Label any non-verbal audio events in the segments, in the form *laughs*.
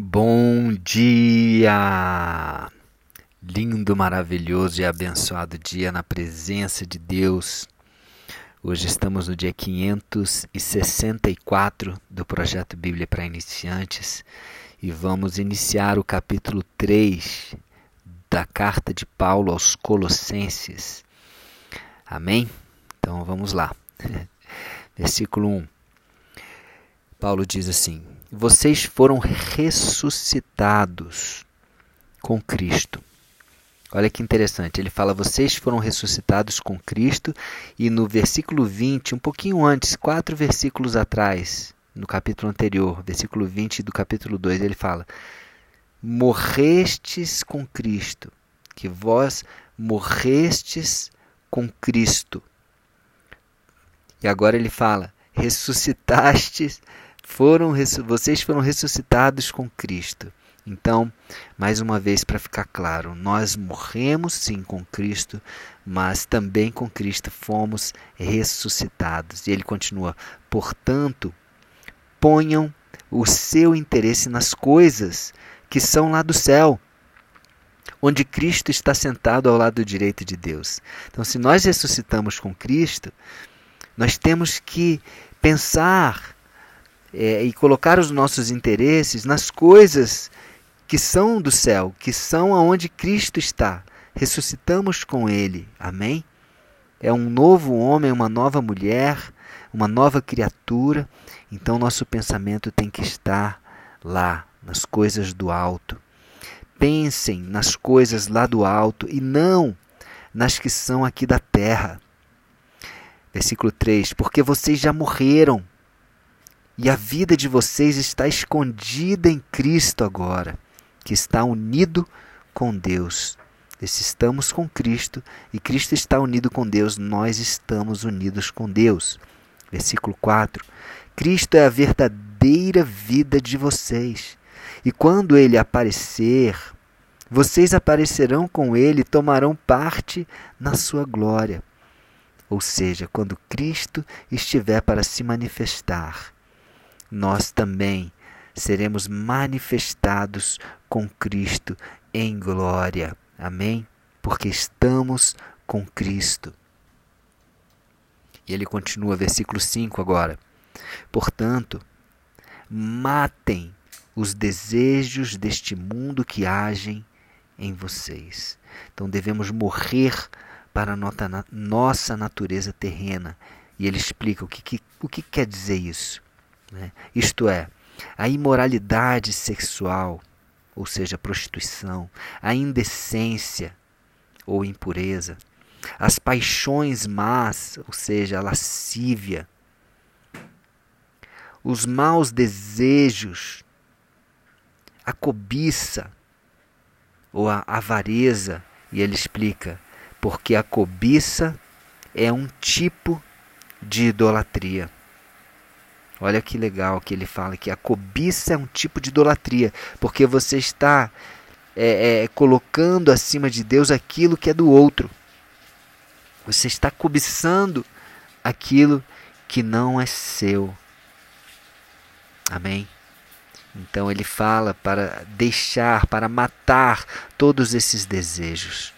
Bom dia! Lindo, maravilhoso e abençoado dia na presença de Deus. Hoje estamos no dia 564 do projeto Bíblia para Iniciantes e vamos iniciar o capítulo 3 da carta de Paulo aos Colossenses. Amém? Então vamos lá. *laughs* Versículo 1. Paulo diz assim: Vocês foram ressuscitados com Cristo. Olha que interessante, ele fala: Vocês foram ressuscitados com Cristo, e no versículo 20, um pouquinho antes, quatro versículos atrás, no capítulo anterior, versículo 20 do capítulo 2, ele fala: Morrestes com Cristo, que vós morrestes com Cristo. E agora ele fala: ressuscitastes foram vocês foram ressuscitados com Cristo. Então, mais uma vez para ficar claro, nós morremos sim com Cristo, mas também com Cristo fomos ressuscitados. E ele continua: "Portanto, ponham o seu interesse nas coisas que são lá do céu, onde Cristo está sentado ao lado direito de Deus. Então, se nós ressuscitamos com Cristo, nós temos que pensar é, e colocar os nossos interesses nas coisas que são do céu, que são aonde Cristo está. Ressuscitamos com Ele. Amém? É um novo homem, uma nova mulher, uma nova criatura. Então nosso pensamento tem que estar lá, nas coisas do alto. Pensem nas coisas lá do alto e não nas que são aqui da terra. Versículo 3: Porque vocês já morreram e a vida de vocês está escondida em Cristo agora, que está unido com Deus. Se estamos com Cristo e Cristo está unido com Deus, nós estamos unidos com Deus. Versículo 4: Cristo é a verdadeira vida de vocês. E quando ele aparecer, vocês aparecerão com ele e tomarão parte na sua glória. Ou seja, quando Cristo estiver para se manifestar, nós também seremos manifestados com Cristo em glória. Amém? Porque estamos com Cristo. E ele continua, versículo 5 agora. Portanto, matem os desejos deste mundo que agem em vocês. Então devemos morrer para a nossa natureza terrena. E ele explica o que, o que quer dizer isso. Né? Isto é, a imoralidade sexual, ou seja, a prostituição, a indecência ou impureza, as paixões más, ou seja, a lascívia, os maus desejos, a cobiça ou a avareza, e ele explica, porque a cobiça é um tipo de idolatria. Olha que legal que ele fala que a cobiça é um tipo de idolatria, porque você está é, é, colocando acima de Deus aquilo que é do outro. Você está cobiçando aquilo que não é seu. Amém? Então ele fala para deixar, para matar todos esses desejos.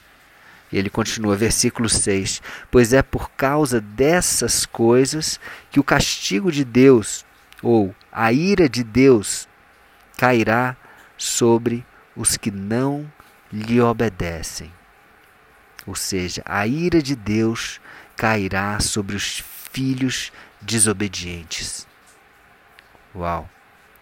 E ele continua, versículo 6: Pois é por causa dessas coisas que o castigo de Deus, ou a ira de Deus, cairá sobre os que não lhe obedecem. Ou seja, a ira de Deus cairá sobre os filhos desobedientes. Uau!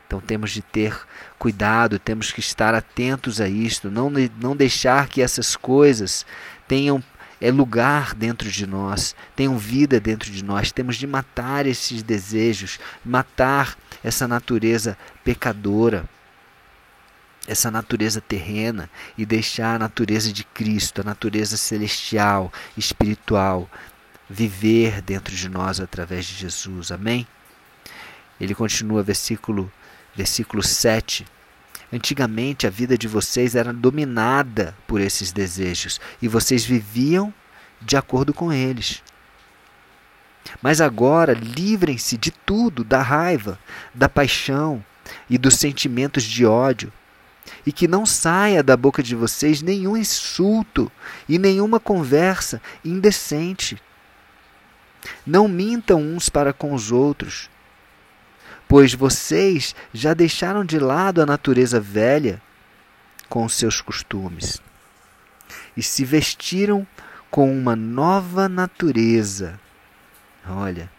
Então temos de ter cuidado, temos que estar atentos a isto, não, não deixar que essas coisas tenham é, lugar dentro de nós, tenham vida dentro de nós. Temos de matar esses desejos, matar essa natureza pecadora, essa natureza terrena e deixar a natureza de Cristo, a natureza celestial, espiritual, viver dentro de nós através de Jesus. Amém? Ele continua, versículo versículo 7. Antigamente a vida de vocês era dominada por esses desejos e vocês viviam de acordo com eles. Mas agora livrem-se de tudo, da raiva, da paixão, e dos sentimentos de ódio. E que não saia da boca de vocês nenhum insulto e nenhuma conversa indecente. Não mintam uns para com os outros, pois vocês já deixaram de lado a natureza velha com seus costumes e se vestiram com uma nova natureza. Olha,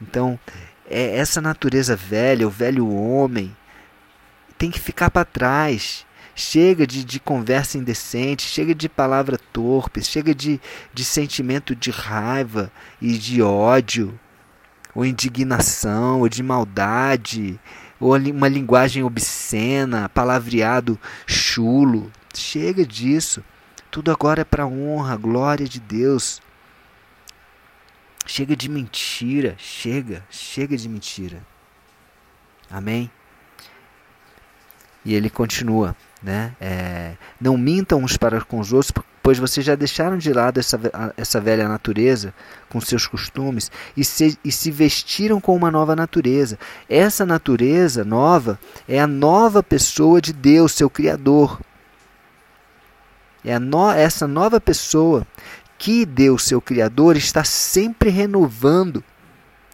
então é essa natureza velha, o velho homem, tem que ficar para trás. Chega de, de conversa indecente, chega de palavra torpe, chega de, de sentimento de raiva e de ódio, ou indignação, ou de maldade, ou uma linguagem obscena, palavreado chulo. Chega disso. Tudo agora é para honra, glória de Deus. Chega de mentira, chega, chega de mentira. Amém? E ele continua, né? É, não mintam uns para com os outros, pois vocês já deixaram de lado essa, essa velha natureza com seus costumes e se, e se vestiram com uma nova natureza. Essa natureza nova é a nova pessoa de Deus, seu Criador. É no, essa nova pessoa que Deus, seu Criador, está sempre renovando.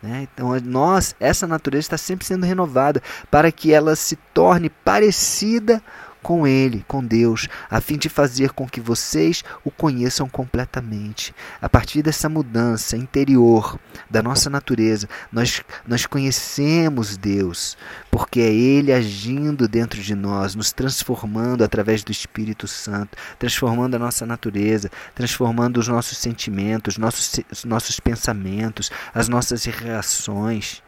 Né? Então, nós, essa natureza está sempre sendo renovada para que ela se torne parecida com Ele, com Deus, a fim de fazer com que vocês o conheçam completamente. A partir dessa mudança interior da nossa natureza, nós, nós conhecemos Deus, porque é Ele agindo dentro de nós, nos transformando através do Espírito Santo, transformando a nossa natureza, transformando os nossos sentimentos, nossos, os nossos pensamentos, as nossas reações.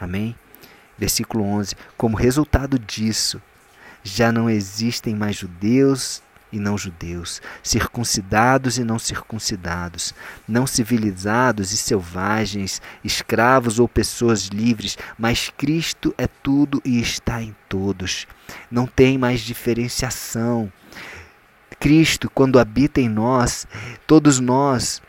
Amém? Versículo 11: Como resultado disso, já não existem mais judeus e não judeus, circuncidados e não circuncidados, não civilizados e selvagens, escravos ou pessoas livres, mas Cristo é tudo e está em todos. Não tem mais diferenciação. Cristo, quando habita em nós, todos nós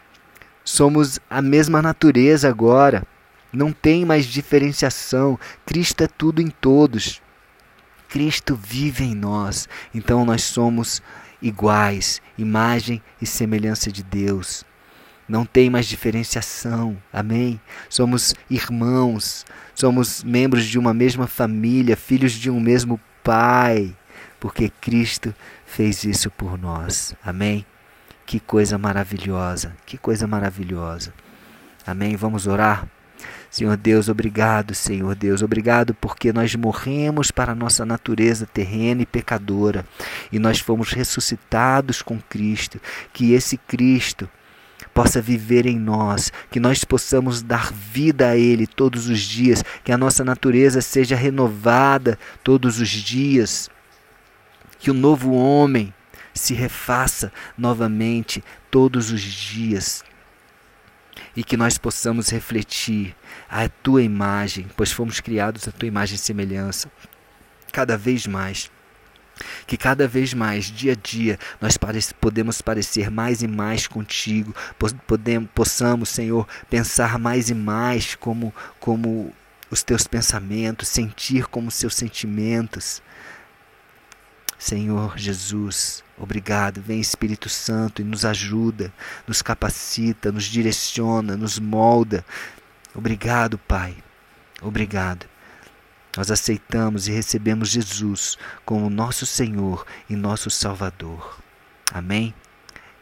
somos a mesma natureza agora. Não tem mais diferenciação. Cristo é tudo em todos. Cristo vive em nós, então nós somos iguais, imagem e semelhança de Deus. Não tem mais diferenciação, amém? Somos irmãos, somos membros de uma mesma família, filhos de um mesmo Pai, porque Cristo fez isso por nós, amém? Que coisa maravilhosa, que coisa maravilhosa, amém? Vamos orar? Senhor Deus, obrigado, Senhor Deus, obrigado porque nós morremos para a nossa natureza terrena e pecadora. E nós fomos ressuscitados com Cristo. Que esse Cristo possa viver em nós, que nós possamos dar vida a Ele todos os dias, que a nossa natureza seja renovada todos os dias, que o novo homem se refaça novamente todos os dias e que nós possamos refletir a tua imagem, pois fomos criados a tua imagem e semelhança, cada vez mais. Que cada vez mais, dia a dia, nós podemos parecer mais e mais contigo, podemos, possamos, Senhor, pensar mais e mais como, como os teus pensamentos, sentir como os seus sentimentos. Senhor Jesus, obrigado. Vem Espírito Santo e nos ajuda, nos capacita, nos direciona, nos molda. Obrigado, Pai. Obrigado. Nós aceitamos e recebemos Jesus como nosso Senhor e nosso Salvador. Amém?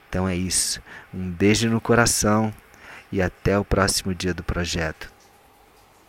Então é isso. Um beijo no coração e até o próximo dia do projeto.